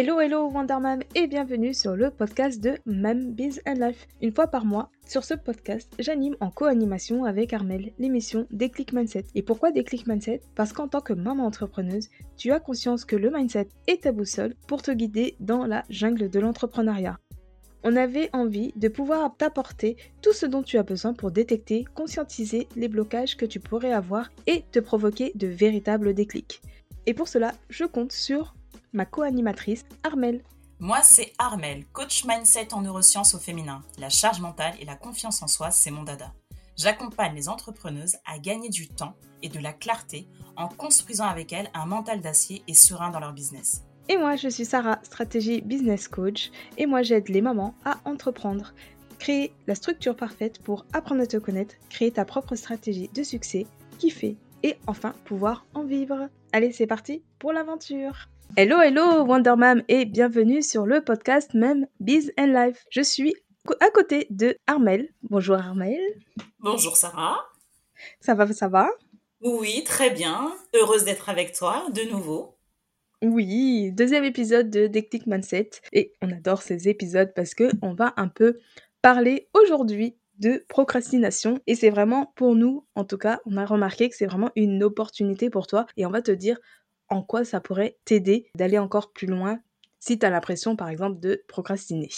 Hello, hello Wondermam et bienvenue sur le podcast de Mam Biz and Life. Une fois par mois, sur ce podcast, j'anime en co-animation avec Armel l'émission Déclic Mindset. Et pourquoi Déclic Mindset? Parce qu'en tant que maman entrepreneuse, tu as conscience que le mindset est ta boussole pour te guider dans la jungle de l'entrepreneuriat. On avait envie de pouvoir t'apporter tout ce dont tu as besoin pour détecter, conscientiser les blocages que tu pourrais avoir et te provoquer de véritables déclics. Et pour cela, je compte sur ma co-animatrice Armel. Moi, c'est Armel, coach mindset en neurosciences au féminin. La charge mentale et la confiance en soi, c'est mon dada. J'accompagne les entrepreneuses à gagner du temps et de la clarté en construisant avec elles un mental d'acier et serein dans leur business. Et moi, je suis Sarah, stratégie business coach, et moi j'aide les mamans à entreprendre, créer la structure parfaite pour apprendre à te connaître, créer ta propre stratégie de succès, kiffer et enfin pouvoir en vivre. Allez, c'est parti pour l'aventure Hello, hello Wondermam et bienvenue sur le podcast même Biz and Life. Je suis à côté de Armel. Bonjour Armel. Bonjour Sarah. Ça va, ça va? Oui, très bien. Heureuse d'être avec toi de nouveau. Oui, deuxième épisode de Dectic Mindset et on adore ces épisodes parce que on va un peu parler aujourd'hui de procrastination et c'est vraiment pour nous en tout cas on a remarqué que c'est vraiment une opportunité pour toi et on va te dire en quoi ça pourrait t'aider d'aller encore plus loin si tu as l'impression par exemple de procrastiner.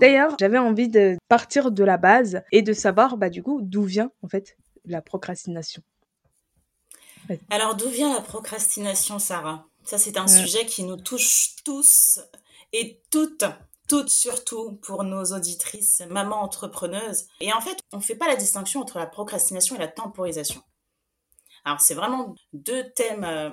D'ailleurs, j'avais envie de partir de la base et de savoir bah du coup d'où vient en fait la procrastination. Alors d'où vient la procrastination Sarah? Ça c'est un sujet qui nous touche tous et toutes toutes surtout pour nos auditrices, mamans entrepreneuses. Et en fait, on ne fait pas la distinction entre la procrastination et la temporisation. Alors c'est vraiment deux thèmes euh,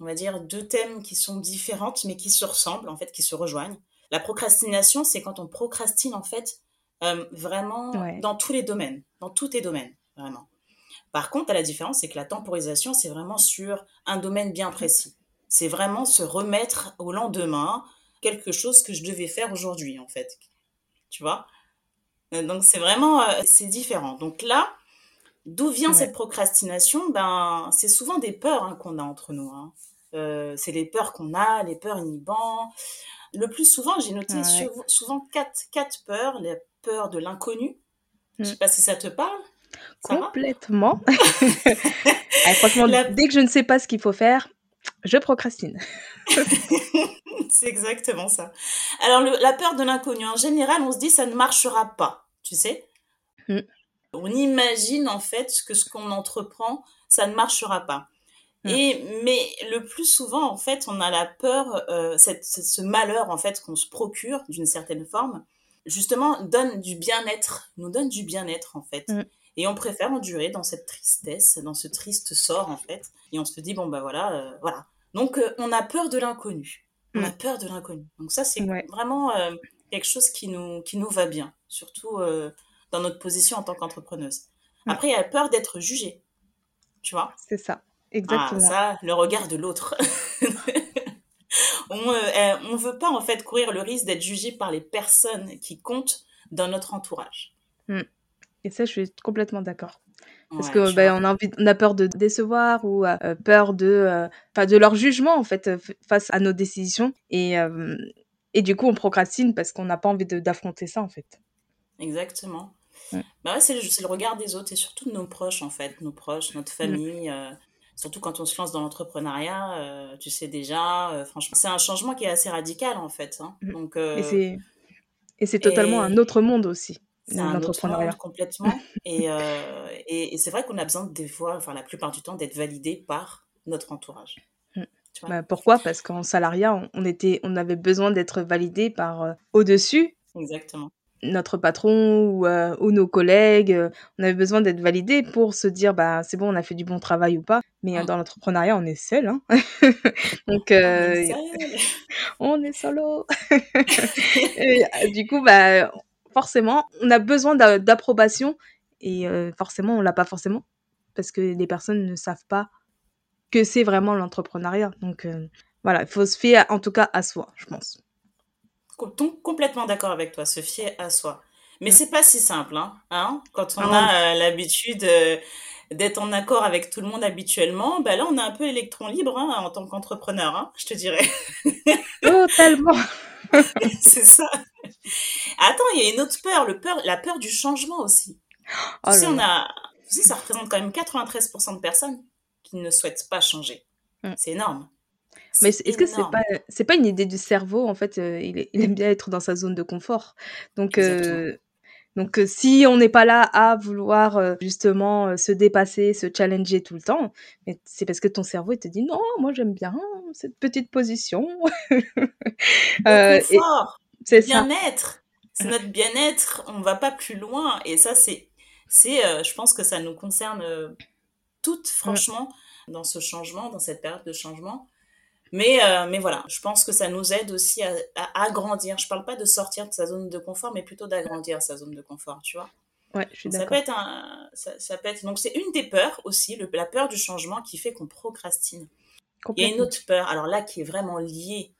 on va dire, deux thèmes qui sont différentes, mais qui se ressemblent, en fait, qui se rejoignent. La procrastination, c'est quand on procrastine, en fait, euh, vraiment dans tous les domaines, dans tous tes domaines, vraiment. Par contre, la différence, c'est que la temporisation, c'est vraiment sur un domaine bien précis. C'est vraiment se remettre au lendemain quelque chose que je devais faire aujourd'hui, en fait. Tu vois? Euh, Donc, c'est vraiment, euh, c'est différent. Donc là, D'où vient cette procrastination? Ben, c'est souvent des peurs hein, qu'on a entre nous. Hein. Euh, c'est les peurs qu'on a, les peurs inhibantes. Le plus souvent, j'ai noté souvent quatre, quatre peurs. La peur de l'inconnu. Je Je sais mm. pas si ça te parle. Complètement. franchement, dès que je ne sais pas ce qu'il faut faire, je procrastine. c'est exactement ça. Alors, la peur de l'inconnu, en général, on se dit ça ne marchera pas, tu sais? Mm on imagine en fait que ce qu'on entreprend, ça ne marchera pas. Mm. Et mais le plus souvent en fait, on a la peur, euh, cette, ce malheur en fait qu'on se procure d'une certaine forme, justement donne du bien-être, nous donne du bien-être en fait. Mm. Et on préfère endurer dans cette tristesse, dans ce triste sort en fait. Et on se dit bon bah voilà, euh, voilà. Donc euh, on a peur de l'inconnu. On a mm. peur de l'inconnu. Donc ça c'est vraiment quelque chose qui nous qui nous va bien, surtout dans notre position en tant qu'entrepreneuse. Après, il y a peur d'être jugée. Tu vois? C'est ça, exactement. Ah, ça, le regard de l'autre. on ne euh, on veut pas, en fait, courir le risque d'être jugé par les personnes qui comptent dans notre entourage. Hmm. Et ça, je suis complètement d'accord. Parce que ben, on a envie, on a peur de décevoir ou euh, peur de, euh, de leur jugement en fait face à nos décisions et, et du coup on procrastine parce qu'on n'a pas envie d'affronter ça en fait. Exactement. Bah c'est le, regard des autres et surtout de nos proches, en fait, nos proches, notre famille. Euh, surtout quand on se lance dans l'entrepreneuriat, euh, tu sais déjà, euh, franchement, c'est un changement qui est assez radical, en fait. Hein. Donc, et c'est totalement un autre monde aussi. C'est un autre monde complètement. et, et, c'est vrai qu'on a besoin des fois, enfin la plupart du temps, d'être validé par notre entourage. Bah, pourquoi? Parce qu'en salariat, on, était, on avait besoin d'être validé par au-dessus. Exactement notre patron ou, euh, ou nos collègues, euh, on avait besoin d'être validé pour se dire bah c'est bon on a fait du bon travail ou pas. Mais euh, mmh. dans l'entrepreneuriat on est seul, hein donc on est, solo. du coup bah forcément on a besoin d'approbation et forcément on l'a pas forcément parce que les personnes ne savent pas que c'est vraiment l'entrepreneuriat. Donc voilà il faut se fier en tout cas à soi je pense complètement d'accord avec toi, se fier à soi. Mais c'est pas si simple, hein, hein Quand on ah a l'habitude d'être en accord avec tout le monde habituellement, bah là, on est un peu électron libre hein, en tant qu'entrepreneur, hein, je te dirais. Totalement. c'est ça. Attends, il y a une autre peur, le peur, la peur du changement aussi. Oh tu sais, on a, ça représente quand même 93% de personnes qui ne souhaitent pas changer. Mm. C'est énorme. Mais est-ce que c'est pas c'est pas une idée du cerveau en fait euh, il, aime bien être dans sa zone de confort. Donc euh, donc, euh, si on n'est pas là à vouloir euh, justement euh, se dépasser, se challenger tout le temps, c'est parce que ton cerveau il te dit non, moi j'aime bien cette petite position. Confort, c'est bien-être, c'est notre bien-être. On va pas plus loin, et ça c'est, c'est, je pense que ça nous concerne toutes, franchement, dans ce changement, dans cette période de changement. Mais, euh, mais voilà, je pense que ça nous aide aussi à, agrandir. Je parle pas de sortir de sa zone de confort, mais plutôt d'agrandir sa zone de confort, tu vois. Ouais, je suis d'accord. Ça peut être un, ça, peut être, donc c'est une des peurs aussi, le, la peur du changement qui fait qu'on procrastine. Il y a une autre peur, alors là, qui est vraiment liée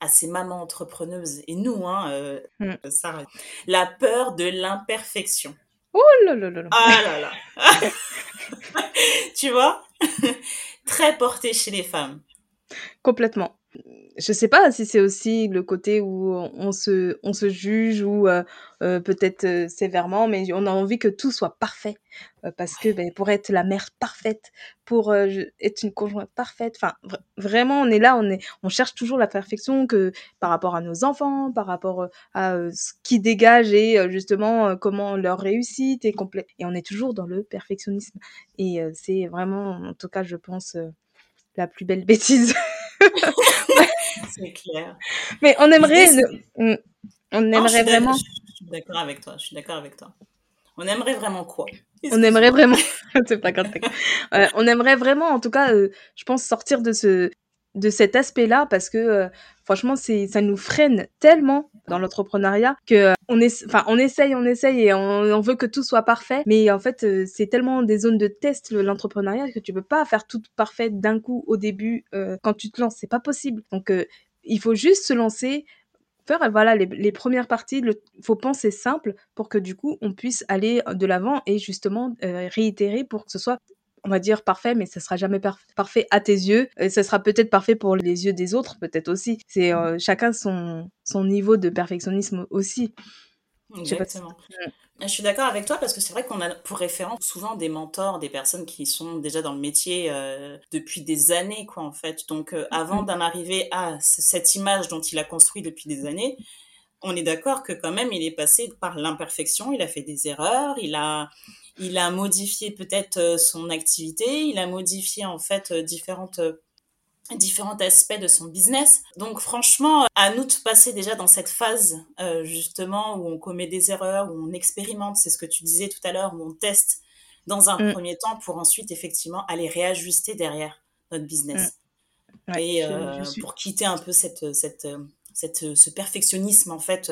à ces mamans entrepreneuses et nous, hein, euh, mm. Sarah. La peur de l'imperfection. Oh là là là là. Ah là là. tu vois? Très portée chez les femmes. Complètement. Je sais pas si c'est aussi le côté où on se, on se juge ou euh, euh, peut-être euh, sévèrement, mais on a envie que tout soit parfait. parce que ben, pour être la mère parfaite, pour être une conjointe parfaite, enfin vraiment on est là, on, est, on cherche toujours la perfection que par rapport à nos enfants, par rapport à ce qui dégage et justement comment leur réussite est complète. Et on est toujours dans le perfectionnisme. Et c'est vraiment, en tout cas je pense, la plus belle bêtise. c'est clair. Mais on aimerait, mm, on aimerait vraiment. Je suis d'accord avec toi. Je suis d'accord avec toi. On aimerait vraiment quoi? On aimerait vraiment. c'est pas. Euh, on aimerait vraiment, en tout cas, euh, je pense sortir de ce de cet aspect-là parce que euh, franchement c'est ça nous freine tellement dans l'entrepreneuriat que euh, on enfin on essaye on essaye et on, veut que tout soit parfait. Mais en fait euh, c'est tellement des zones de test l'entrepreneuriat que tu peux pas faire tout parfait d'un coup au début quand tu te lances. C'est pas possible. Donc il faut juste se lancer faire voilà les, les premières parties il faut penser simple pour que du coup on puisse aller de l'avant et justement réitérer pour que ce soit on va dire parfait, mais ça sera jamais parfait à tes yeux. Et ça sera peut-être parfait pour les yeux des autres, peut-être aussi. C'est euh, chacun son, son niveau de perfectionnisme aussi. Exactement. Je suis d'accord avec toi parce que c'est vrai qu'on a pour référence souvent des mentors, des personnes qui sont déjà dans le métier euh, depuis des années, quoi, en fait. Donc, euh, avant d'en arriver à cette image dont il a construit depuis des années, on est d'accord que quand même, il est passé par l'imperfection, il a fait des erreurs, il a, il a modifié peut-être euh, son activité, il a modifié en fait euh, différentes euh, différents aspects de son business. Donc franchement, à nous de passer déjà dans cette phase justement où on commet des erreurs, où on expérimente, c'est ce que tu disais tout à l'heure, où on teste dans un mm. premier temps pour ensuite effectivement aller réajuster derrière notre business. Mm. et pour quitter un peu cette, cette, cette, ce perfectionnisme en fait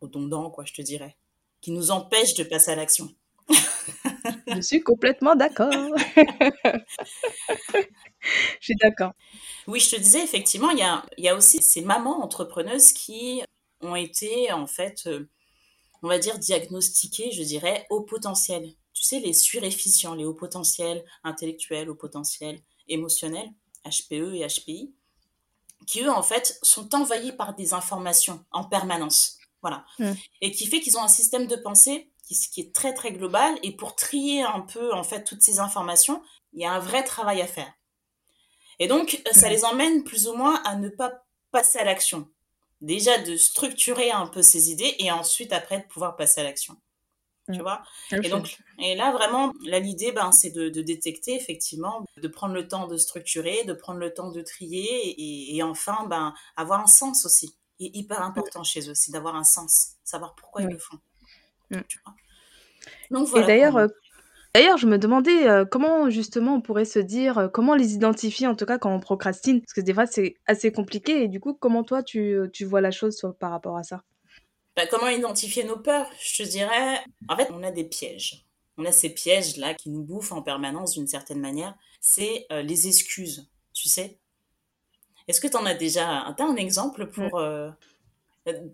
redondant, quoi, je te dirais, qui nous empêche de passer à l'action. Je suis complètement d'accord. Je suis d'accord. Oui, je te disais, effectivement, il y a, y a aussi ces mamans entrepreneuses qui ont été, en fait, euh, on va dire, diagnostiquées, je dirais, au potentiel. Tu sais, les suréfficients, les hauts potentiels intellectuels, hauts potentiels émotionnels, HPE et HPI, qui eux, en fait, sont envahis par des informations en permanence. Voilà. Mmh. Et qui fait qu'ils ont un système de pensée qui, est très très global. Et pour trier un peu en fait toutes ces informations, il y a un vrai travail à faire. Et donc, ça les emmène plus ou moins à ne pas passer à l'action. Déjà de structurer un peu ces idées et ensuite après de pouvoir passer à l'action. Tu vois? Et donc, et là vraiment, là l'idée, ben, c'est de, détecter effectivement, de prendre le temps de structurer, de prendre le temps de trier et, enfin, ben, avoir un sens aussi. Et hyper important chez eux, c'est d'avoir un sens, savoir pourquoi ils le font. Mm. Et d'ailleurs, euh, d'ailleurs, je me demandais euh, comment justement on pourrait se dire, euh, comment les identifier en tout cas quand on procrastine, parce que des fois c'est assez compliqué. Et du coup, comment toi tu, tu vois la chose par rapport à ça? Bah, Comment identifier nos peurs? Je te dirais, en fait, on a des pièges. On a ces pièges là qui nous bouffent en permanence d'une certaine manière. C'est les excuses, tu sais. Est-ce que tu en as déjà as un exemple pour mm.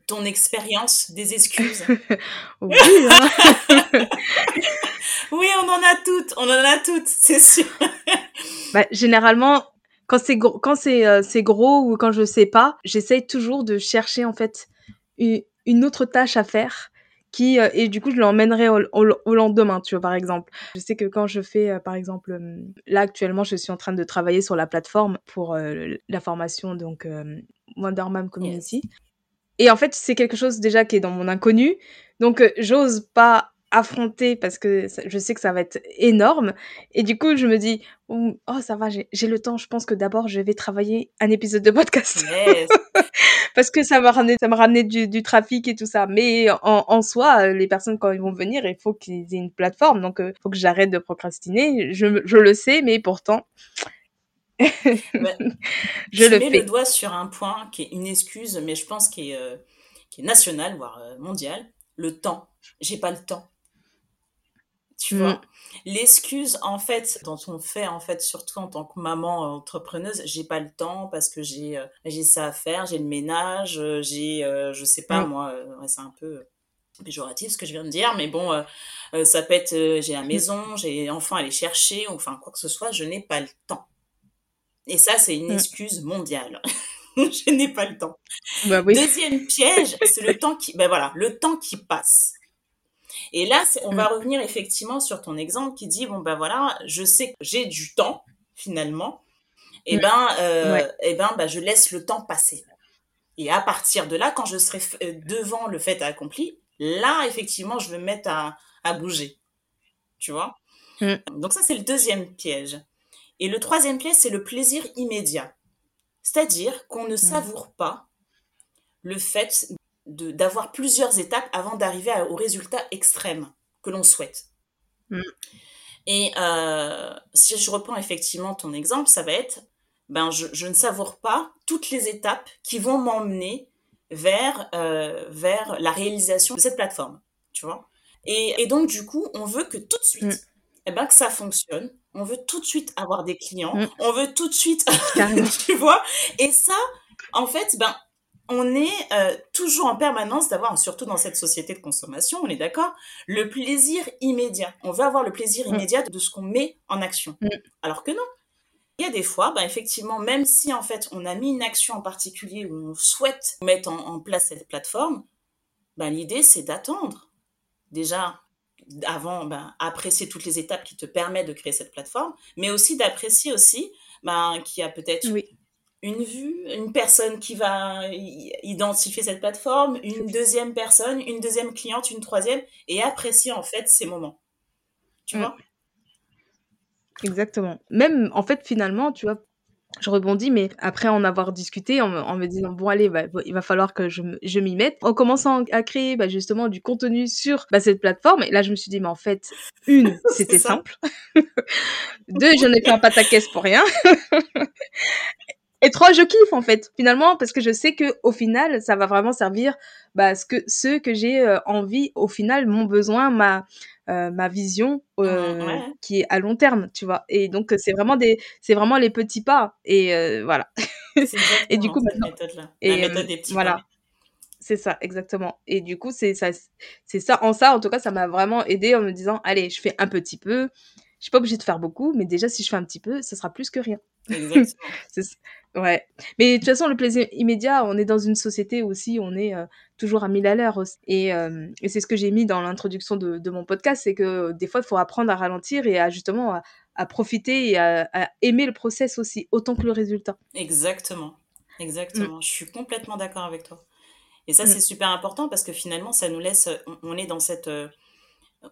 Ton expérience des excuses Oui. Hein. oui, on en a toutes, on en a toutes, c'est sûr. bah, généralement, quand c'est gros, quand c'est euh, c'est gros ou quand je sais pas, j'essaye toujours de chercher en fait une, une autre tâche à faire qui euh, et du coup je l'emmènerai au, au, lendemain tu vois par exemple je sais que quand je fais euh, par exemple euh, là actuellement je suis en train de travailler sur la plateforme pour la formation donc Wonder Community et en fait c'est quelque chose déjà qui est dans mon inconnu donc j'ose pas affronter parce que je sais que ça va être énorme. Et du coup, je me dis, oh, ça va, j'ai le temps. Je pense que d'abord, je vais travailler un épisode de podcast. parce que ça m'a ramené, ça ramené du, du, trafic et tout ça. Mais en, en, soi, les personnes, quand ils vont venir, il faut qu'ils aient une plateforme. Donc, il euh, faut que j'arrête de procrastiner. Je, je le sais, mais pourtant, je le mets le doigt sur un point qui est une excuse, mais je pense qui est, euh, qui est national, voire euh, mondial. Le temps. J'ai pas le temps tu vois? Mm. L'excuse, en fait, dont on fait, en fait, surtout en tant que maman entrepreneuse, j'ai pas le temps parce que j'ai euh, j'ai ça à faire, j'ai le ménage, euh, j'ai, euh, je sais pas, mm. moi, c'est un peu péjoratif ce que je viens de dire, mais bon, ça peut être, j'ai la mm. maison, j'ai enfants à aller chercher, enfin, quoi que ce soit, je n'ai pas le temps. Et ça, c'est une excuse mondiale. je n'ai pas le temps. Bah Deuxième piège, c'est le temps qui, ben voilà, le temps qui passe. Et là, on va mm. revenir effectivement sur ton exemple qui dit bon ben voilà, je sais que j'ai du temps finalement, et mm. ben euh, et ben bah, je laisse le temps passer. Et à partir de là, quand je serai euh, devant le fait accompli, là effectivement, je vais me mettre à, à bouger. Tu vois? Mm. Donc ça c'est le deuxième piège. Et le troisième piège, c'est le plaisir immédiat. C'est-à-dire qu'on ne savoure pas le fait d'avoir plusieurs étapes avant d'arriver au résultat extrême que l'on souhaite. Mm. Et euh, si je reprends effectivement ton exemple, ça va être, ben je, je ne savoure pas toutes les étapes qui vont m'emmener vers euh, vers la réalisation de cette plateforme, tu vois. Et, et, donc du coup, on veut que tout de suite, mm. eh ben que ça fonctionne. On veut tout de suite avoir des clients. Mm. On veut tout de suite, tu vois. Et ça, en fait, ben on est euh, toujours en permanence d'avoir, surtout dans cette société de consommation, on est d'accord, le plaisir immédiat. On veut avoir le plaisir mm. immédiat de ce qu'on met en action. Mm. Alors que non. Il y a des fois, bah, effectivement, même si en fait on a mis une action en particulier où on souhaite mettre en, place cette plateforme, bah, l'idée c'est d'attendre. Déjà, avant, bah, apprécier toutes les étapes qui te permettent de créer cette plateforme, mais aussi d'apprécier aussi bah, qu'il y a peut-être une vue, une personne qui va identifier cette plateforme, une deuxième personne, une deuxième cliente, une troisième, et apprécier en fait ces moments. Tu mm. vois? Exactement. Même en fait, finalement, tu vois, je rebondis, mais après en avoir discuté, en, me disant, bon, allez, bah, il va falloir que je, je m'y mette, en commençant à créer bah, justement du contenu sur bah, cette plateforme, et là, je me suis dit, mais en fait, une, c'était simple. Deux, j'en ai fait un pataquès pour rien. Et trois, je kiffe en fait, finalement, parce que je sais que au final, ça va vraiment servir bah, ce que ceux que j'ai euh, envie, au final, mon besoin, ma euh, ma vision euh, qui est à long terme, tu vois. Et donc c'est vraiment des, c'est vraiment les petits pas. Et voilà. et du coup maintenant, et méthode des petits voilà. C'est ça, exactement. Et du coup, c'est ça, c'est ça. En ça, en tout cas, ça m'a vraiment aidé en me disant, allez, je fais un petit peu. Je suis pas obligée de faire beaucoup, mais déjà, si je fais un petit peu, ça sera plus que rien. Exactement. Ouais. Mais de toute façon, le plaisir immédiat, on est dans une société aussi, on est euh, toujours à mille à l'heure. Et, euh, et c'est ce que j'ai mis dans l'introduction de, de, mon podcast, c'est que des fois, il faut apprendre à ralentir et à justement à, profiter et à, aimer le process aussi, autant que le résultat. Exactement. Exactement. Mm. Je suis complètement d'accord avec toi. Et ça, mm. c'est super important parce que finalement, ça nous laisse, on, est dans cette, euh,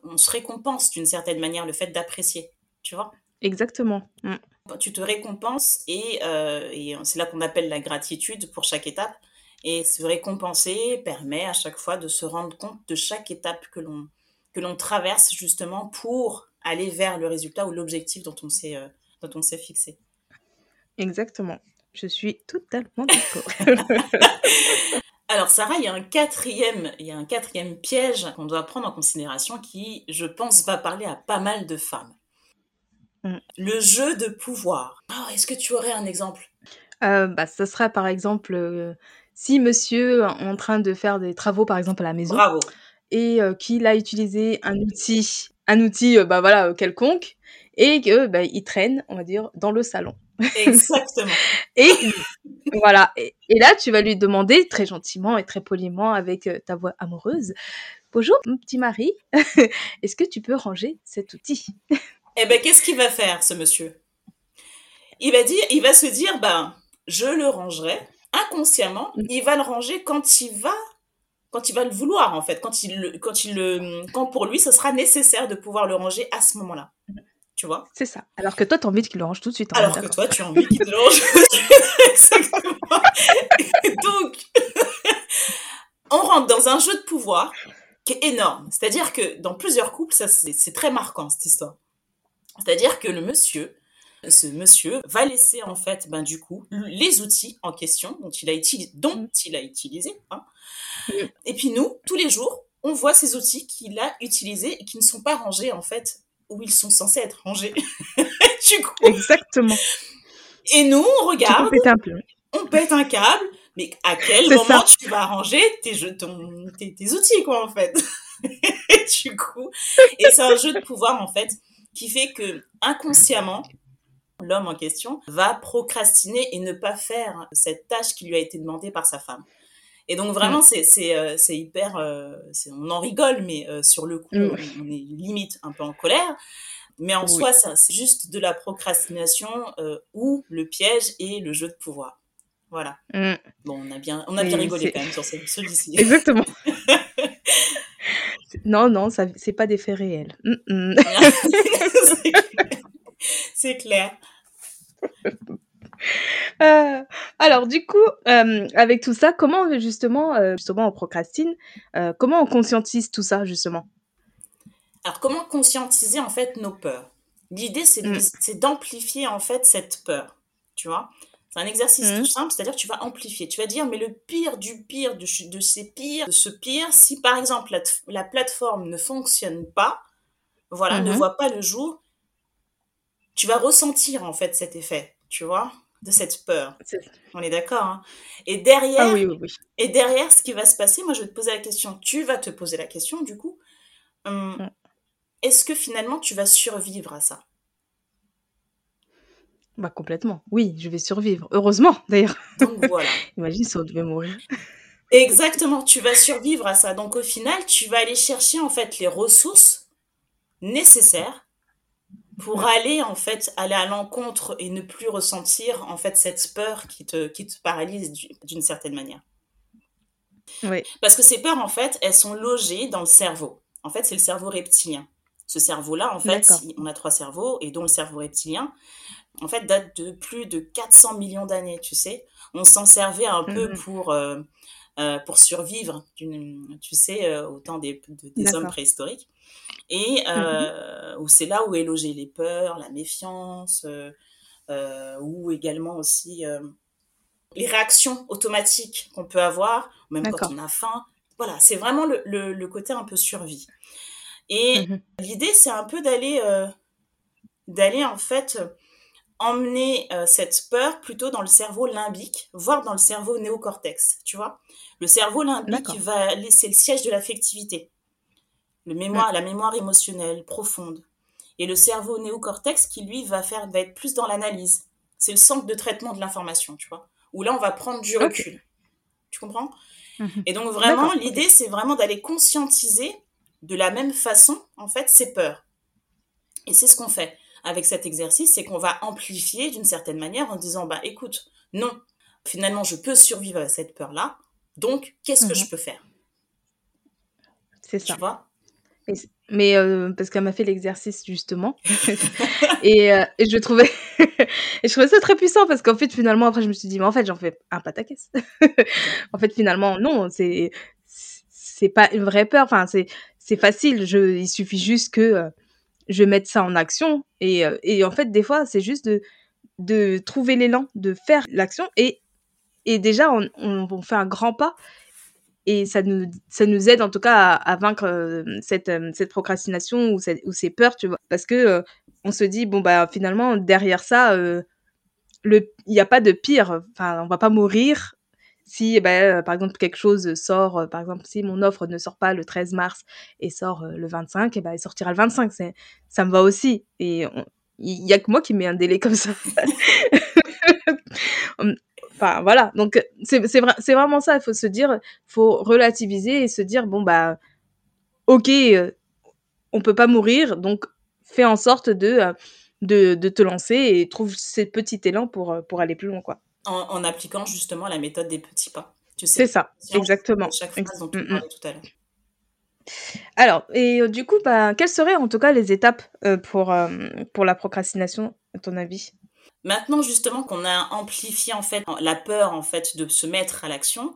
on se récompense d'une certaine manière le fait d'apprécier, tu vois? Exactement. Mm tu te récompenses euh, et, c'est là qu'on appelle la gratitude pour chaque étape. Et se récompenser permet à chaque fois de se rendre compte de chaque étape que l'on que l'on traverse justement pour aller vers le résultat ou l'objectif dont on s'est euh, dont on s'est fixé. Exactement. Je suis totalement d'accord. Alors Sarah, il y a un quatrième, il y a un quatrième piège qu'on doit prendre en considération qui, je pense, va parler à pas mal de femmes. Mm. Le jeu de pouvoir. Ah, est-ce que tu aurais un exemple? Euh, bah, Ce serait par exemple, euh, si monsieur est en train de faire des travaux, par exemple, à la maison Bravo. et qu'il a utilisé un outil un outil, bah, voilà, quelconque et que, bah, il traîne, on va dire, dans le salon. Exactement. et voilà et et là, tu vas lui demander très gentiment et très poliment avec, ta voix amoureuse: «Bonjour, mon petit mari, est-ce que tu peux ranger cet outil?» Et ben, qu'est-ce qu'il va faire ce monsieur? Il va dire il va se dire: «Ben, je le rangerai». Inconsciemment, Mmh. il va le ranger quand il va quand il va le vouloir, en fait, quand il quand il le quand pour lui, ce sera nécessaire de pouvoir le ranger à ce moment-là. Tu vois? C'est ça. Alors que toi, tu as envie qu'il le range tout de suite, Alors que toi, tu as envie qu'il le range exactement. Et donc on rentre dans un jeu de pouvoir qui est énorme. C'est-à-dire que dans plusieurs couples, ça c'est très marquant cette histoire. C'est-à-dire que le monsieur ce monsieur va laisser en fait, ben, du coup, les outils en question dont il a utilisé dont Mmh. il a utilisé, hein. Mmh. Et puis nous, tous les jours, on voit ces outils qu'il a utilisés et qui ne sont pas rangés en fait où ils sont censés être rangés. Du coup Exactement. et nous, on regarde, on pète un câble, mais à quel moment ça. tu vas ranger tes jeux ton tes tes outils quoi, en fait? Du coup et c'est un jeu de pouvoir, en fait, qui fait que inconsciemment, l'homme en question va procrastiner et ne pas faire cette tâche qui lui a été demandée par sa femme. Et donc vraiment, Mmh. c'est hyper, c'est on en rigole, mais heu, sur le coup, Mmh. on on est limite un peu en colère. Mais en Oui. soi, ça c'est juste de la procrastination, heu, où le piège est le jeu de pouvoir. Voilà. Mmh. Bon, on a bien on a bien Et rigolé quand même sur ce celui-ci. exactement. Non, non, ça c'est pas des faits réels. C'est clair. Heu, alors du coup, hem, avec tout ça, comment justement, heu, justement on procrastine, comment on conscientise tout ça justement? Alors comment conscientiser en fait nos peurs? L'idée Mmh. c'est d'amplifier en fait cette peur, tu vois? C'est un exercice tout Mmh. simple, c'est-à-dire que tu vas amplifier. Tu vas dire: «Mais le pire du pire de ces pires, de ce pire, si par exemple la plateforme ne fonctionne pas, voilà, Mmh ne mh. voit pas le jour» tu vas ressentir en fait cet effet, tu vois? De cette peur. On est d'accord, hein? Et Ah derrière oui, oui, oui. et derrière ce qui va se passer, moi je vais te poser la question, tu vas te poser la question du coup, hem, Mmh. est-ce que finalement tu vas survivre à ça? Bah complètement. Oui, je vais survivre. Heureusement d'ailleurs. Donc voilà. Imagine si on devait mourir. Exactement, tu vas survivre à ça. Donc au final, tu vas aller chercher en fait les ressources nécessaires pour aller en fait, aller à l'encontre et ne plus ressentir en fait cette peur qui te qui te paralyse d'u d'une certaine manière. Oui. Parce que ces peurs en fait, elles sont logées dans le cerveau. En fait, c'est le cerveau reptilien. Ce cerveau-là, en fait, on a 3 cerveaux et dont le cerveau reptilien, en fait, date de plus de 400 000 000 d'années, tu sais? On s'en servait un peu Mmh mh. pour, heu heu, pour survivre tu sais, heu, au temps des hommes préhistoriques et Mmh c'est là où est logées les peurs, la méfiance, ou également aussi, les réactions automatiques qu'on peut avoir, même quand on a faim. Voilà, c'est vraiment le le le côté un peu survie et Mmh mh. l'idée, c'est un peu d'aller, d'aller en fait, emmener, heu, cette peur plutôt dans le cerveau limbique, voire dans le cerveau néocortex, tu vois? Le cerveau limbique va c'est le siège de l'affectivité. Le mémoire la mémoire émotionnelle profonde et le cerveau néocortex qui lui va faire va être plus dans l'analyse. C'est le centre de traitement de l'information, tu vois? Où là, on va prendre du recul. Tu comprends? Mmh mh. Et donc vraiment, l'idée, c'est vraiment d'aller conscientiser de la même façon, en fait, ces peurs et c'est ce qu'on fait avec cet exercice, c'est qu'on va amplifier d'une certaine manière en disant: «Bah écoute, non, finalement, je peux survivre à cette peur-là, donc qu'est-ce Mmh que je peux faire?» C'est Tu ça. vois? Et c mais heu, parce qu'elle m'a fait l'exercice justement et heu et je trouvais et je trouvais ça très puissant parce qu'en fait, finalement, après, je me suis dit: «Mais en fait, j'en fais un pataquès». En fait, finalement, non, c'est c'est pas une vraie peur, enfin, c'est c'est facile, je il suffit juste que, heu, je mette ça en action. Et heu et en fait, des fois, c'est juste de de trouver l'élan, de faire l'action. Et et déjà, on on fait un grand pas. Et ça nous ça nous aide en tout cas à vaincre, hem, cette, hem, cette procrastination ou cette ou ces peurs, tu vois? Parce que, on se dit: «Bon, bah, finalement, derrière ça, il y a pas de pire, enfin, on va pas mourir si, bah, par exemple, quelque chose sort, par exemple, si mon offre ne sort pas le 13 mars et sort le 25, et bah, elle sortira le 25. Ça me va aussi. Et il y a que moi qui mets un délai comme ça. enfin, voilà. Donc, c'est vrai, vraiment ça. Il faut se dire, faut relativiser et se dire, bon, bah, ok, on peut pas mourir, donc fais en sorte de, de, de, te lancer et trouve ces petits élans pour, pour aller plus loin, quoi. En, appliquant justement la méthode des petits pas. C'est ça, exactement. Chaque phrase dont tu mm, mm. tout à l'heure. Alors, et du coup, bah, quelles seraient en tout cas les étapes pour, pour la procrastination, à ton avis? Maintenant, justement, qu'on a amplifié en fait la peur en fait de se mettre à l'action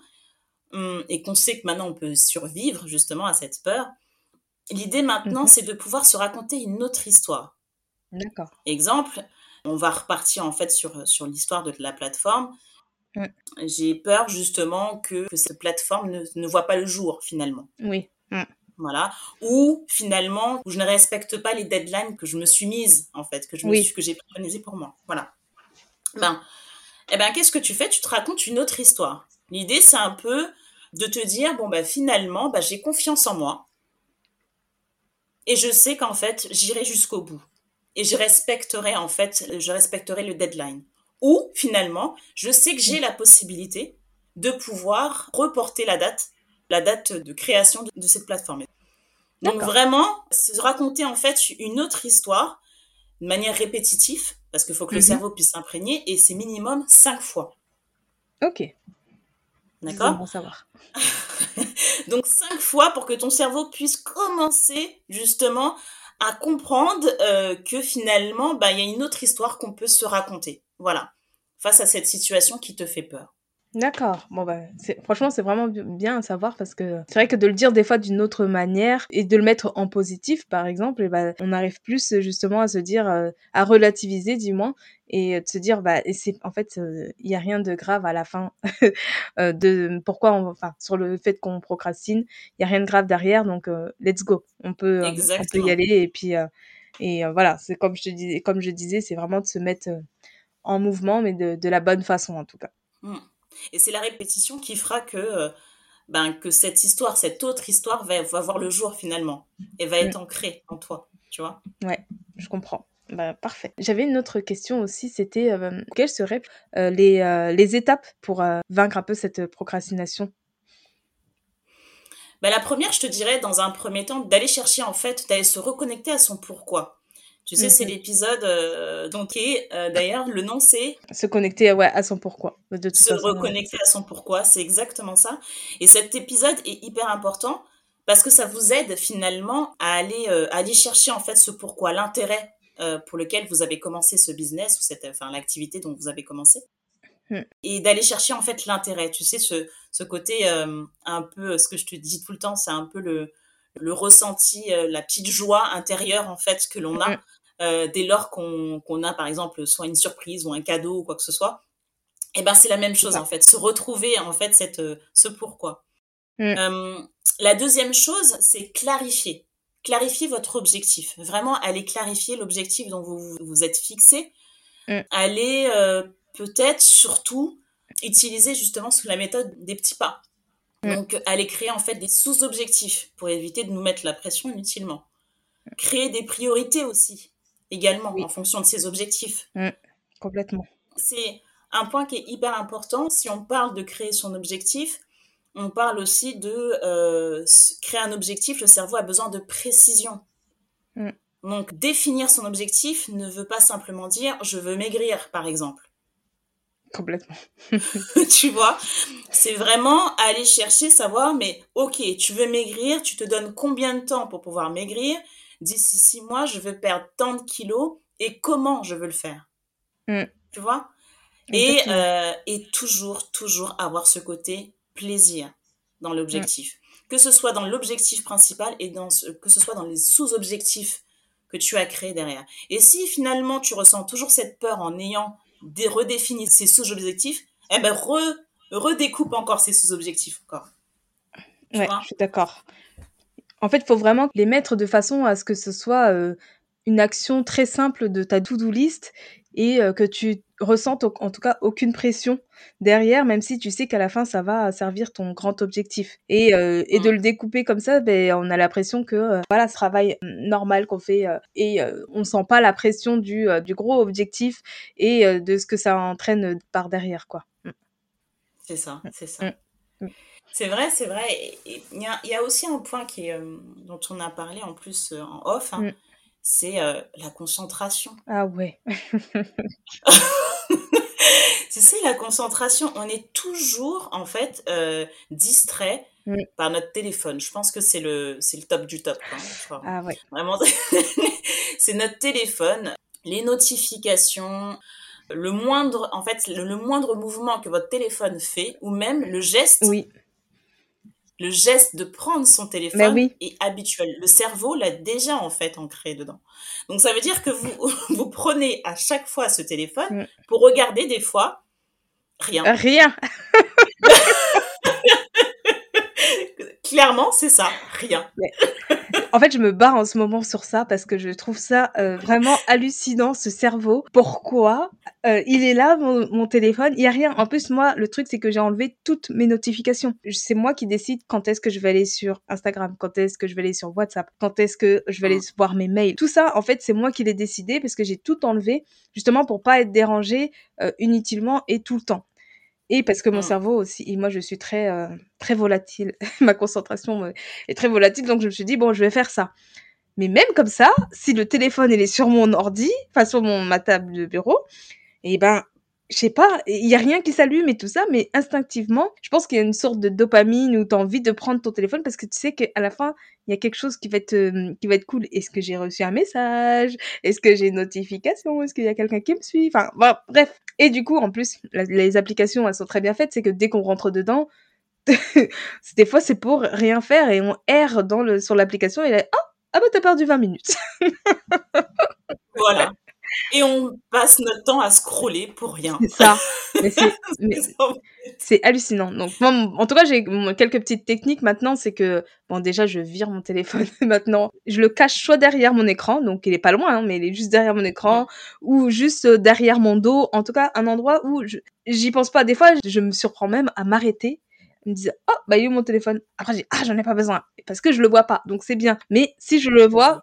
hum, et qu'on sait que maintenant on peut survivre justement à cette peur, l'idée maintenant mmh c'est de pouvoir se raconter une autre histoire. D'accord. Exemple, on va repartir en fait sur, sur l'histoire de la plateforme. Mmh. J'ai peur justement que, cette plateforme ne, ne, voit pas le jour finalement. Oui. Mmh. Voilà. Ou finalement, je ne respecte pas les deadlines que je me suis mise, en fait, que je me que j'ai préconisées pour moi. Voilà. Ben, eh ben, qu'est-ce que tu fais? Tu te racontes une autre histoire. L'idée, c'est un peu de te dire, bon, ben, finalement, ben, j'ai confiance en moi. Et je sais qu'en fait, j'irai jusqu'au bout. Et je respecterai, en fait, je respecterai le deadline. Ou, finalement, je sais que j'ai la possibilité de pouvoir reporter la date la date de création de, cette plateforme. Donc vraiment, se raconter en fait une autre histoire de manière répétitive, parce qu'il faut que le mhm. cerveau puisse s'imprégner, et c'est minimum cinq fois. Ok. D'accord Bon savoir. Donc cinq fois pour que ton cerveau puisse commencer justement à comprendre euh, que finalement, bah, il y a une autre histoire qu'on peut se raconter. Voilà. Face à cette situation qui te fait peur. D'accord. Bon, bah, franchement, c'est vraiment bien à savoir parce que c'est vrai que de le dire des fois d'une autre manière et de le mettre en positif, par exemple, et bah, on arrive plus justement à se dire, euh, à relativiser du moins, et de se dire, bah, et c'est, en fait, euh, il y a rien de grave à la fin euh, de pourquoi on, enfin, sur le fait qu'on procrastine, il y a rien de grave derrière, donc let's go. On peut, on peut y aller et puis, et voilà, c'est comme je te disais, comme je disais, c'est vraiment de se mettre en mouvement, mais de, de la bonne façon en tout cas. Mmh. Et c'est la répétition qui fera que, euh, ben, que cette histoire, cette autre histoire va, va voir le jour finalement et va être mm. ancrée en toi, tu vois. Ouais, je comprends. Bah, parfait. J'avais une autre question aussi, c'était euh, quelles seraient euh, les, les, étapes pour vaincre un peu cette procrastination? Bah, La première, je te dirais, dans un premier temps, d'aller chercher en fait, d'aller se reconnecter à son pourquoi. Tu sais, c'est l'épisode euh, donc et euh, d'ailleurs le nom c'est se connecter ouais, à son pourquoi. De se reconnecter à son pourquoi, c'est exactement ça. Et cet épisode est hyper important parce que ça vous aide finalement à aller euh, aller chercher en fait ce pourquoi, l'intérêt pour lequel vous avez commencé ce business ou cette enfin l'activité dont vous avez commencé. Hmm. Et d'aller chercher en fait l'intérêt, tu sais ce ce côté un peu ce que je te dis tout le temps, c'est un peu le le ressenti, la petite joie intérieure en fait que l'on a. Euh, dès lors qu'on a par exemple soit une surprise ou un cadeau ou quoi que ce soit, et eh ben c'est la même chose en fait, se retrouver en fait cette euh, ce pourquoi. Mm. Euh, la deuxième chose, c'est clarifier, clarifier votre objectif. Vraiment, aller clarifier l'objectif dont vous vous êtes fixé. Mm. Aller peut-être surtout utiliser justement sous la méthode des petits pas. Mm. Donc, aller créer en fait des sous-objectifs pour éviter de nous mettre la pression inutilement. Créer des priorités aussi également en fonction de ses objectifs. Mmh, complètement. C'est un point qui est hyper important. Si on parle de créer son objectif, on parle aussi de euh, créer un objectif. Le cerveau a besoin de précision. Mmh. Donc, définir son objectif ne veut pas simplement dire je veux maigrir, par exemple. Complètement. tu vois, c'est vraiment aller chercher, savoir, mais ok, tu veux maigrir, tu te donnes combien de temps pour pouvoir maigrir? D'ici six mois, je veux perdre tant de kilos et comment je veux le faire? Mm. Tu vois? Et, euh, et toujours, toujours avoir ce côté plaisir dans l'objectif. Mm. Que ce soit dans l'objectif principal et dans ce, que ce soit dans les sous-objectifs que tu as créés derrière. Et si finalement tu ressens toujours cette peur en ayant redéfini ces sous-objectifs, eh ben redécoupe encore ces sous-objectifs encore. ouais, je suis d'accord. En fait, il faut vraiment les mettre de façon à ce que ce soit une action très simple de ta to-do list et que tu ressentes en tout cas aucune pression derrière, même si tu sais qu'à la fin ça va servir ton grand objectif. Et, et de mmh. le découper comme ça, ben, on a l'impression que voilà, ce travail normal qu'on fait et on sent pas la pression du, du gros objectif et de ce que ça entraîne par derrière, quoi. Mmh. C'est ça, c'est ça. C'est vrai, c'est vrai. Il y, y, a aussi un point qui dont on a parlé en plus en off. Hein c'est euh, la concentration. Ah ouais. c'est la concentration. On est toujours en fait euh, distrait par notre téléphone. Je pense que c'est le c'est le top du top. Hein, ah ouais. Vraiment, c'est notre téléphone, les notifications, le moindre en fait le, le, moindre mouvement que votre téléphone fait ou même le geste. Oui le geste de prendre son téléphone est habituel. Le cerveau l'a déjà en fait ancré dedans. Donc ça veut dire que vous, vous prenez à chaque fois ce téléphone mm. pour regarder des fois rien. Rien. Clairement, c'est ça, rien. En fait, je me bats en ce moment sur ça parce que je trouve ça euh, vraiment hallucinant, ce cerveau. Pourquoi? Euh, il est là, mon, téléphone, il y a rien. En plus, moi, le truc, c'est que j'ai enlevé toutes mes notifications. C'est moi qui décide quand est-ce que je vais aller sur Instagram, quand est-ce que je vais aller sur WhatsApp, quand est-ce que je vais aller ah. voir mes mails. Tout ça, en fait, c'est moi qui l'ai décidé parce que j'ai tout enlevé, justement pour pas être dérangé euh, inutilement et tout le temps. Et parce que mon mmh. cerveau aussi, et moi je suis très euh, très volatile, ma concentration est très volatile, donc je me suis dit bon je vais faire ça. Mais même comme ça, si le téléphone il est sur mon ordi, enfin sur mon ma table de bureau, et eh ben je sais pas, il y a rien qui s'allume et tout ça, mais instinctivement, je pense qu'il y a une sorte de dopamine où tu as envie de prendre ton téléphone parce que tu sais qu'à la fin, il y a quelque chose qui va être, euh, qui va être cool. Est-ce que j'ai reçu un message? Est-ce que j'ai une notification? Est-ce qu'il y a quelqu'un qui me suit? Enfin, bref. Et du coup, en plus, les applications, elles sont très bien faites. C'est que dès qu'on rentre dedans, des fois, c'est pour rien faire et on erre dans le, sur l'application et là, oh, ah bah t'as perdu 20 minutes. voilà et on passe notre temps à scroller pour rien. C'est ça. c'est hallucinant. Donc, en tout cas, j'ai quelques petites techniques maintenant. C'est que, bon, déjà, je vire mon téléphone maintenant. Je le cache soit derrière mon écran, donc il est pas loin, hein, mais il est juste derrière mon écran, ou juste euh, derrière mon dos. En tout cas, un endroit où j'y pense pas. Des fois, je me surprends même à m'arrêter me disais oh bah il est où mon téléphone après j'ai ah j'en ai pas besoin parce que je le vois pas donc c'est bien mais si je le vois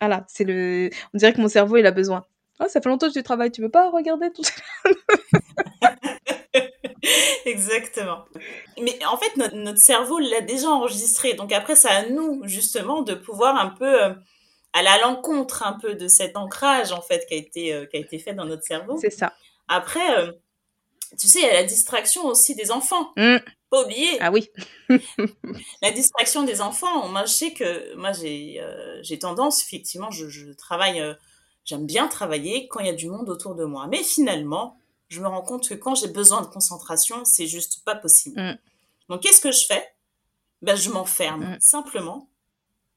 voilà, c'est le. On dirait que mon cerveau il a besoin. Ah, ça fait longtemps que tu travailles, tu veux pas regarder tout ça Exactement. Mais en fait, notre, cerveau l'a déjà enregistré. Donc après, c'est à nous, justement, de pouvoir un peu euh, aller à l'encontre un peu de cet ancrage, en fait, qui a été, euh, qui a été fait dans notre cerveau. C'est ça. Après, euh, tu sais, il y a la distraction aussi des enfants. Mmh. Pas oublier. Ah oui. la distraction des enfants. Moi, je sais que moi, j'ai j'ai tendance, effectivement, je, je travaille J'aime bien travailler quand il y a du monde autour de moi. Mais finalement, je me rends compte que quand j'ai besoin de concentration, c'est juste pas possible. Mm. Donc, qu'est-ce que je fais? Ben, Je m'enferme, mm. simplement,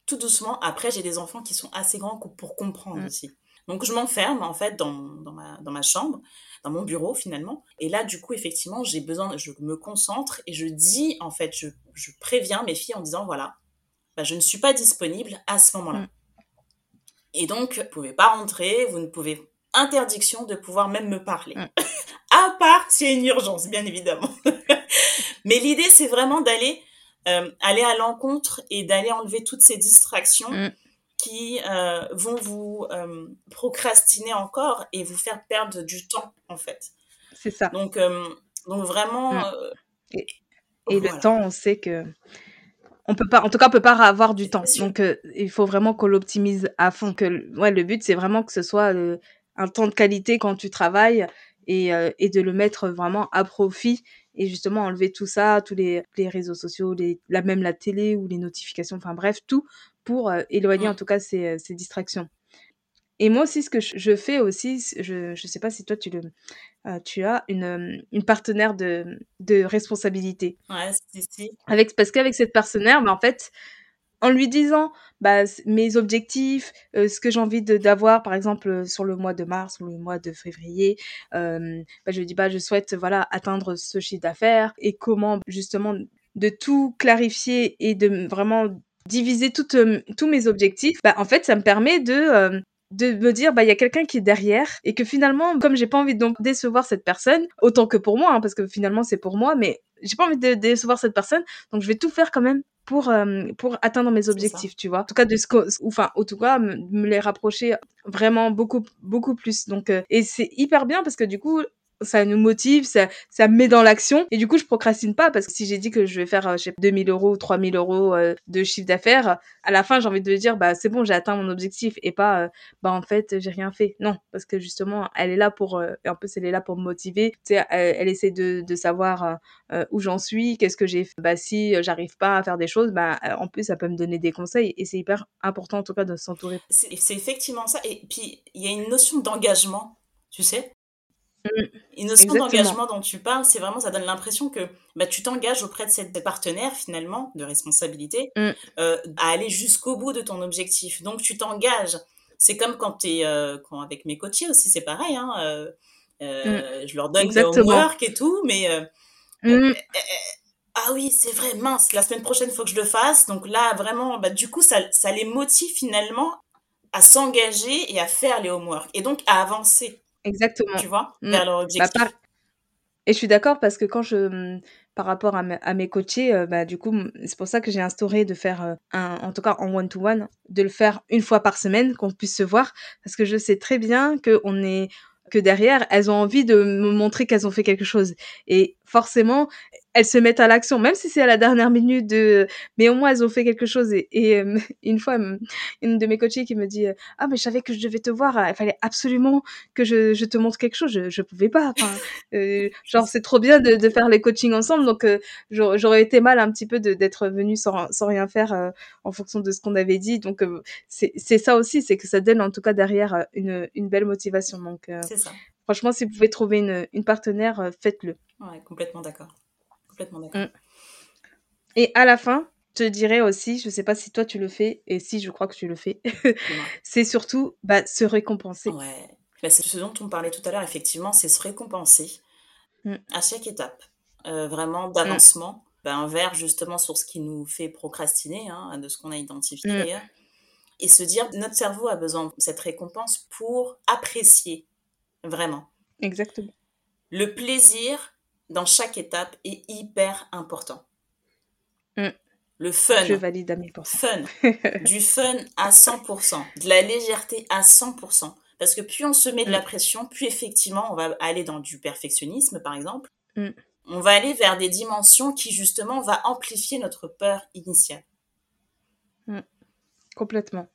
tout doucement. Après, j'ai des enfants qui sont assez grands pour comprendre mm. aussi. Donc, je m'enferme, en fait, dans, dans, ma, dans ma chambre, dans mon bureau, finalement. Et là, du coup, effectivement, j'ai besoin, je me concentre et je dis, en fait, je, je préviens mes filles en disant, voilà, ben, je ne suis pas disponible à ce moment-là. Et donc, vous ne pouvez pas rentrer, vous ne pouvez interdiction de pouvoir même me parler. Mm. à part s'il y a une urgence, bien évidemment. Mais l'idée, c'est vraiment d'aller euh, aller à l'encontre et d'aller enlever toutes ces distractions mm. qui euh, vont vous euh, procrastiner encore et vous faire perdre du temps, en fait. C'est ça. Donc, donc vraiment... Mm. Et, le temps, on sait que on peut pas, en tout cas, on peut pas avoir du temps. Donc, euh, il faut vraiment qu'on l'optimise à fond. Que, ouais, le but, c'est vraiment que ce soit euh, un temps de qualité quand tu travailles et, euh, et, de le mettre vraiment à profit et justement enlever tout ça, tous les, les réseaux sociaux, les, la, même la télé ou les notifications, enfin bref, tout pour éloigner en tout cas ces, ces distractions. Et moi aussi, ce que je fais aussi, je ne sais pas si toi tu, le, euh, tu as une, euh, une partenaire de, de responsabilité. Ouais, si, si. Avec, parce qu'avec cette partenaire, bah, en fait, en lui disant bah, mes objectifs, euh, ce que j'ai envie d'avoir, par exemple, sur le mois de mars ou le mois de février, bah, je lui dis bah, je souhaite voilà, atteindre ce chiffre d'affaires et comment justement de tout clarifier et de vraiment diviser tout, tous mes objectifs, bah, en fait, ça me permet de de me dire bah il y a quelqu'un qui est derrière et que finalement comme j'ai pas envie de décevoir cette personne autant que pour moi hein, parce que finalement c'est pour moi mais j'ai pas envie de décevoir cette personne donc je vais tout faire quand même pour euh, pour atteindre mes objectifs tu vois. En tout cas de ce enfin en tout cas me, les rapprocher vraiment beaucoup beaucoup plus. Donc euh, et c'est hyper bien parce que du coup ça nous motive, ça, ça me met dans l'action. Et du coup, je procrastine pas parce que si j'ai dit que je vais faire, euh, je sais, 2000 euros ou 3000 euros euh, de chiffre d'affaires, à la fin, j'ai envie de dire, bah, c'est bon, j'ai atteint mon objectif et pas, euh, bah, en fait, j'ai rien fait. Non, parce que justement, elle est là pour, et en plus, elle est là pour me motiver. Tu sais, elle, essaie de, de savoir où j'en suis, qu'est-ce que j'ai fait. Bah, si j'arrive pas à faire des choses, bah, en plus, ça peut me donner des conseils et c'est hyper important, en tout cas, de s'entourer. C'est effectivement ça. Et puis, il y a une notion d'engagement, tu sais Mm. Une notion d'engagement dont tu parles, c'est vraiment, ça donne l'impression que bah, tu t'engages auprès de cette partenaire, finalement, de responsabilité, mm. euh, à aller jusqu'au bout de ton objectif. Donc, tu t'engages. C'est comme quand tu es, euh, quand, avec mes coachés aussi, c'est pareil. Hein, euh, mm. Je leur donne des homework et tout, mais. ah oui, c'est vrai, mince, la semaine prochaine, il faut que je le fasse. Donc là, vraiment, bah, du coup, ça, ça les motive finalement à s'engager et à faire les homework et donc à avancer. Exactement. Tu vois, mmh. vers leur bah. Et je suis d'accord parce que quand je, mmh, par rapport à, à mes coachés, euh, bah, du coup, c'est pour ça que j'ai instauré de faire euh, un, en tout cas en one-to-one, de le faire une fois par semaine, qu'on puisse se voir, parce que je sais très bien que on est, que derrière, elles ont envie de me montrer qu'elles ont fait quelque chose. Et forcément, elles se mettent à l'action, même si c'est à la dernière minute de, mais au moins elles ont fait quelque chose. Et, euh, une fois, une de mes coachées qui me dit, euh, ah mais je savais que je devais te voir, il fallait absolument que je, je te montre quelque chose, je, je pouvais pas. Euh, genre c'est trop bien de, de, faire les coachings ensemble, donc j'aurais été mal un petit peu d'être venue sans, sans rien faire en fonction de ce qu'on avait dit. Donc c'est ça aussi, c'est que ça donne en tout cas derrière une, une belle motivation. Donc c'est ça. Franchement, si vous pouvez trouver une, une partenaire, faites-le. Ouais, complètement d'accord. Complètement d'accord. Mm. Et à la fin, je te dirais aussi, je sais pas si toi tu le fais, et si je crois que tu le fais, c'est surtout bah, se récompenser. Ouais. Bah, c'est ce dont on parlait tout à l'heure, effectivement, c'est se récompenser mm. à chaque étape, euh, vraiment d'avancement, bah, vers justement sur ce qui nous fait procrastiner, hein, de ce qu'on a identifié mm. Et se dire, notre cerveau a besoin de cette récompense pour apprécier, vraiment. Exactement. Le plaisir dans chaque étape est hyper important. Mm. Le fun. Je valide à Fun. du fun à 100%. De la légèreté à 100%. Parce que plus on se met de la mm. pression, plus effectivement on va aller dans du perfectionnisme, par exemple. Mm. On va aller vers des dimensions qui, justement, va amplifier notre peur initiale. Complètement.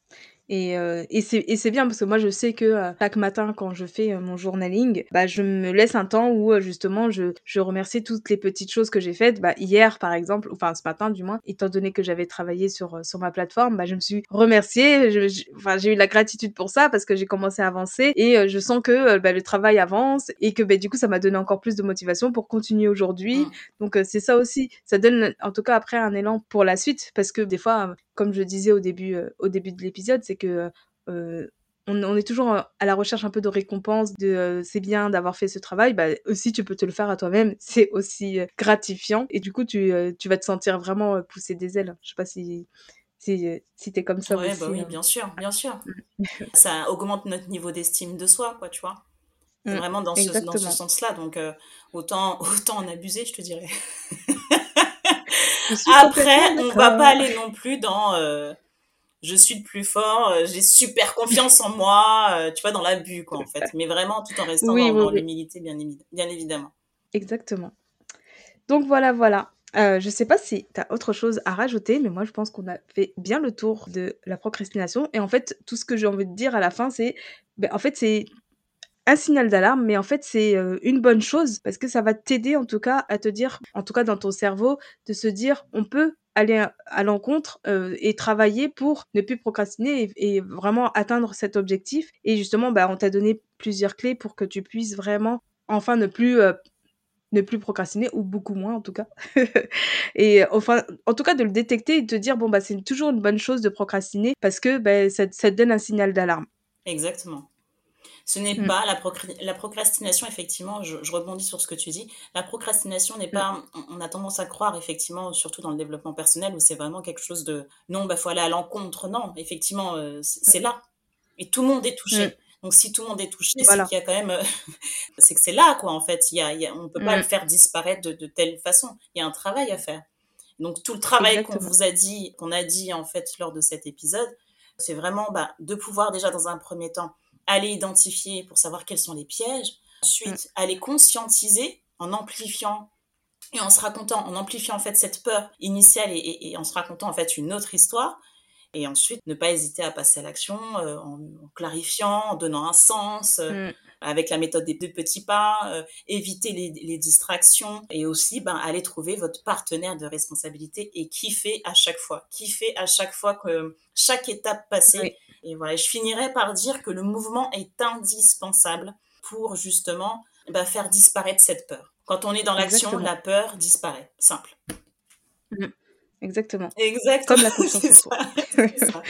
Et, euh, et c'est bien parce que moi je sais que euh, chaque matin quand je fais euh, mon journaling, bah, je me laisse un temps où justement je, je remercie toutes les petites choses que j'ai faites. Bah, hier par exemple, enfin ce matin du moins, étant donné que j'avais travaillé sur, sur ma plateforme, bah, je me suis remerciée. Enfin, j'ai eu la gratitude pour ça parce que j'ai commencé à avancer et je sens que bah, le travail avance et que bah, du coup ça m'a donné encore plus de motivation pour continuer aujourd'hui. Mmh. Donc c'est ça aussi, ça donne en tout cas après un élan pour la suite parce que des fois, comme je disais au début, au début de l'épisode, c'est que euh, on, est toujours à la recherche un peu de récompense, de euh, c'est bien d'avoir fait ce travail, bah aussi tu peux te le faire à toi-même, c'est aussi euh, gratifiant et du coup tu, tu vas te sentir vraiment pousser des ailes. Je sais pas si si, si t'es comme ça ouais, aussi. Bah oui, bien sûr, bien sûr. ça augmente notre niveau d'estime de soi, quoi, tu vois. Mmh, vraiment dans ce, dans ce sens-là, donc autant, autant en abuser, je te dirais. Après, on va pas aller non plus dans je suis le plus fort, euh, j'ai super confiance en moi, euh, tu vois, dans l'abus, quoi, en fait. Mais vraiment, tout en restant dans, l'humilité, bien, bien, évidemment. Exactement. Donc voilà, voilà. Euh, je sais pas si tu as autre chose à rajouter, mais moi je pense qu'on a fait bien le tour de la procrastination. Et en fait, tout ce que j'ai envie de dire à la fin, c'est ben, en fait, c'est un signal d'alarme, mais en fait, c'est euh, une bonne chose parce que ça va t'aider en tout cas à te dire, en tout cas dans ton cerveau, de se dire on peut aller à, l'encontre euh, et travailler pour ne plus procrastiner et, vraiment atteindre cet objectif. Et justement, bah, on t'a donné plusieurs clés pour que tu puisses vraiment enfin ne plus euh, ne plus procrastiner ou beaucoup moins en tout cas. et enfin, en tout cas de le détecter et de te dire bon bah c'est toujours une bonne chose de procrastiner parce que bah, ça, ça te donne un signal d'alarme. Exactement. Ce n'est mm. pas la, la, procrastination, effectivement, je, rebondis sur ce que tu dis. La procrastination n'est mm. pas, on, a tendance à croire, effectivement, surtout dans le développement personnel, où c'est vraiment quelque chose de non, il bah, faut aller à l'encontre. Non, effectivement, euh, c'est là. Et tout le monde est touché. Donc si tout le monde est touché, c'est qu'il y a quand même, c'est que c'est là quoi en fait. Il y a, on peut pas le faire disparaître de, telle façon. Il y a un travail à faire. Donc tout le travail qu'on vous a dit, qu'on a dit en fait lors de cet épisode, c'est vraiment bah, de pouvoir déjà dans un premier temps aller identifier pour savoir quels sont les pièges, ensuite mm. aller conscientiser en amplifiant et en se racontant, en amplifiant en fait cette peur initiale et en se racontant en fait une autre histoire, et ensuite, ne pas hésiter à passer à l'action euh, en, clarifiant, en donnant un sens, euh, mm. avec la méthode des deux petits pas, euh, éviter les, les, distractions et aussi ben, aller trouver votre partenaire de responsabilité et kiffer à chaque fois. Kiffer à chaque fois que chaque étape passée. Et voilà, je finirai par dire que le mouvement est indispensable pour justement ben, faire disparaître cette peur. Quand on est dans l'action, la peur disparaît. Simple. Mm. Exactement. Exactement. Comme la confiance en soi.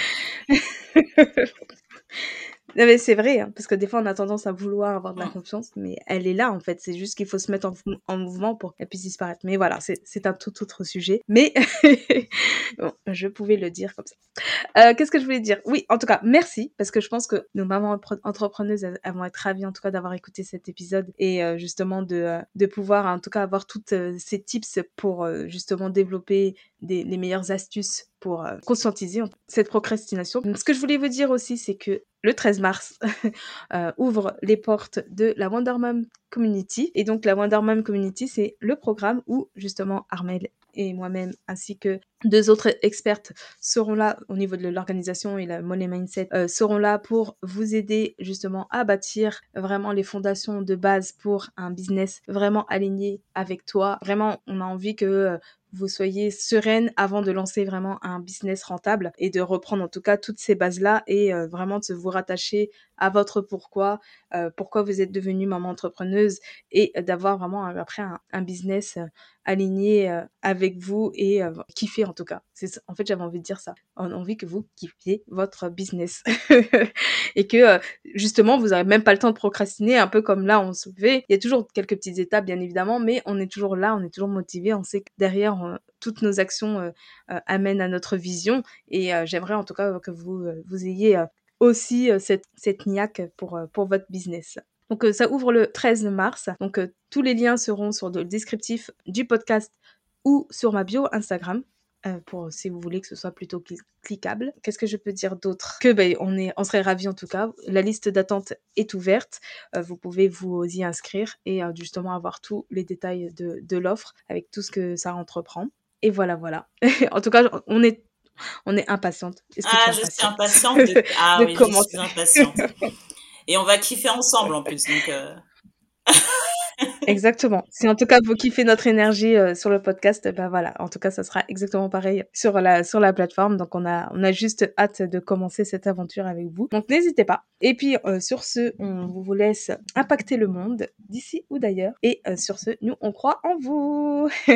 mais c'est vrai, hein, parce que des fois on a tendance à vouloir avoir de la confiance, mais elle est là en fait. C'est juste qu'il faut se mettre en, mouvement pour qu'elle puisse disparaître. Mais voilà, c'est un tout autre sujet. Mais bon, je pouvais le dire comme ça. Euh, qu'est-ce que je voulais dire? Oui, en tout cas, merci, parce que je pense que nos mamans entrepreneuses elles, vont être ravies en tout cas d'avoir écouté cet épisode et euh, justement de, euh, de pouvoir en tout cas avoir toutes ces tips pour justement développer des, meilleures astuces pour euh, conscientiser cette procrastination. ce que je voulais vous dire aussi, c'est que le 13 mars euh, ouvre les portes de la Wonder Mom Community. Et donc la Wonder Mom Community, c'est le programme où justement Armel et moi-même, ainsi que deux autres expertes seront là au niveau de l'organisation et la money mindset, euh, seront là pour vous aider justement à bâtir vraiment les fondations de base pour un business vraiment aligné avec toi. Vraiment, on a envie que vous soyez sereine avant de lancer vraiment un business rentable et de reprendre en tout cas toutes ces bases-là et euh, vraiment de vous rattacher à votre pourquoi, euh, pourquoi vous êtes devenue maman entrepreneuse et d'avoir vraiment euh, après un, business aligné avec vous et kiffer en tout cas. En fait j'avais envie de dire ça. On a envie que vous kiffiez votre business et que justement vous n'avez même pas le temps de procrastiner un peu comme là on se fait. Il y a toujours quelques petites étapes bien évidemment, mais on est toujours là, on est toujours motivé, on sait que derrière toutes nos actions amènent à notre vision et j'aimerais en tout cas que vous vous ayez aussi euh, cette, cette niaque pour, euh, pour votre business. Donc euh, ça ouvre le 13 mars. Donc tous les liens seront sur le descriptif du podcast ou sur ma bio Instagram. Pour si vous voulez que ce soit plutôt cliquable. Qu'est-ce que je peux dire d'autre? Que ben, on, est, on serait ravis en tout cas. La liste d'attente est ouverte. vous pouvez vous y inscrire et justement avoir tous les détails de, de l'offre avec tout ce que ça entreprend. Et voilà, voilà. en tout cas, on est on est impatiente. ah, je suis impatiente de, ah, oui, je suis impatiente. Et on va kiffer ensemble en plus. Donc, euh. Exactement. Si en tout cas vous kiffez notre énergie euh, sur le podcast, ben voilà. En tout cas, ça sera exactement pareil sur la sur la plateforme. Donc on a on a juste hâte de commencer cette aventure avec vous. Donc n'hésitez pas. Et puis euh, sur ce, on vous laisse impacter le monde d'ici ou d'ailleurs. Et euh, sur ce, nous on croit en vous.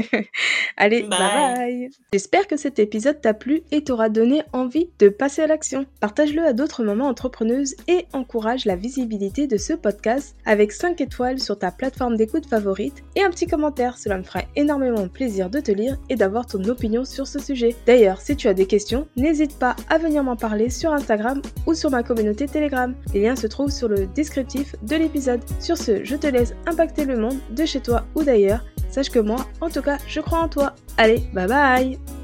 Allez, bye bye. J'espère que cet épisode t'a plu et t'aura donné envie de passer à l'action. Partage-le à d'autres mamans entrepreneuses et encourage la visibilité de ce podcast avec 5 étoiles sur ta plateforme d'écoute favorite et un petit commentaire. Cela me ferait énormément plaisir de te lire et d'avoir ton opinion sur ce sujet. D'ailleurs, si tu as des questions, n'hésite pas à venir m'en parler sur Instagram ou sur ma communauté Telegram. Les liens se trouvent sur le descriptif de l'épisode. Sur ce, je te laisse impacter le monde de chez toi ou d'ailleurs. Sache que moi, en tout cas, je crois en toi. Allez, bye bye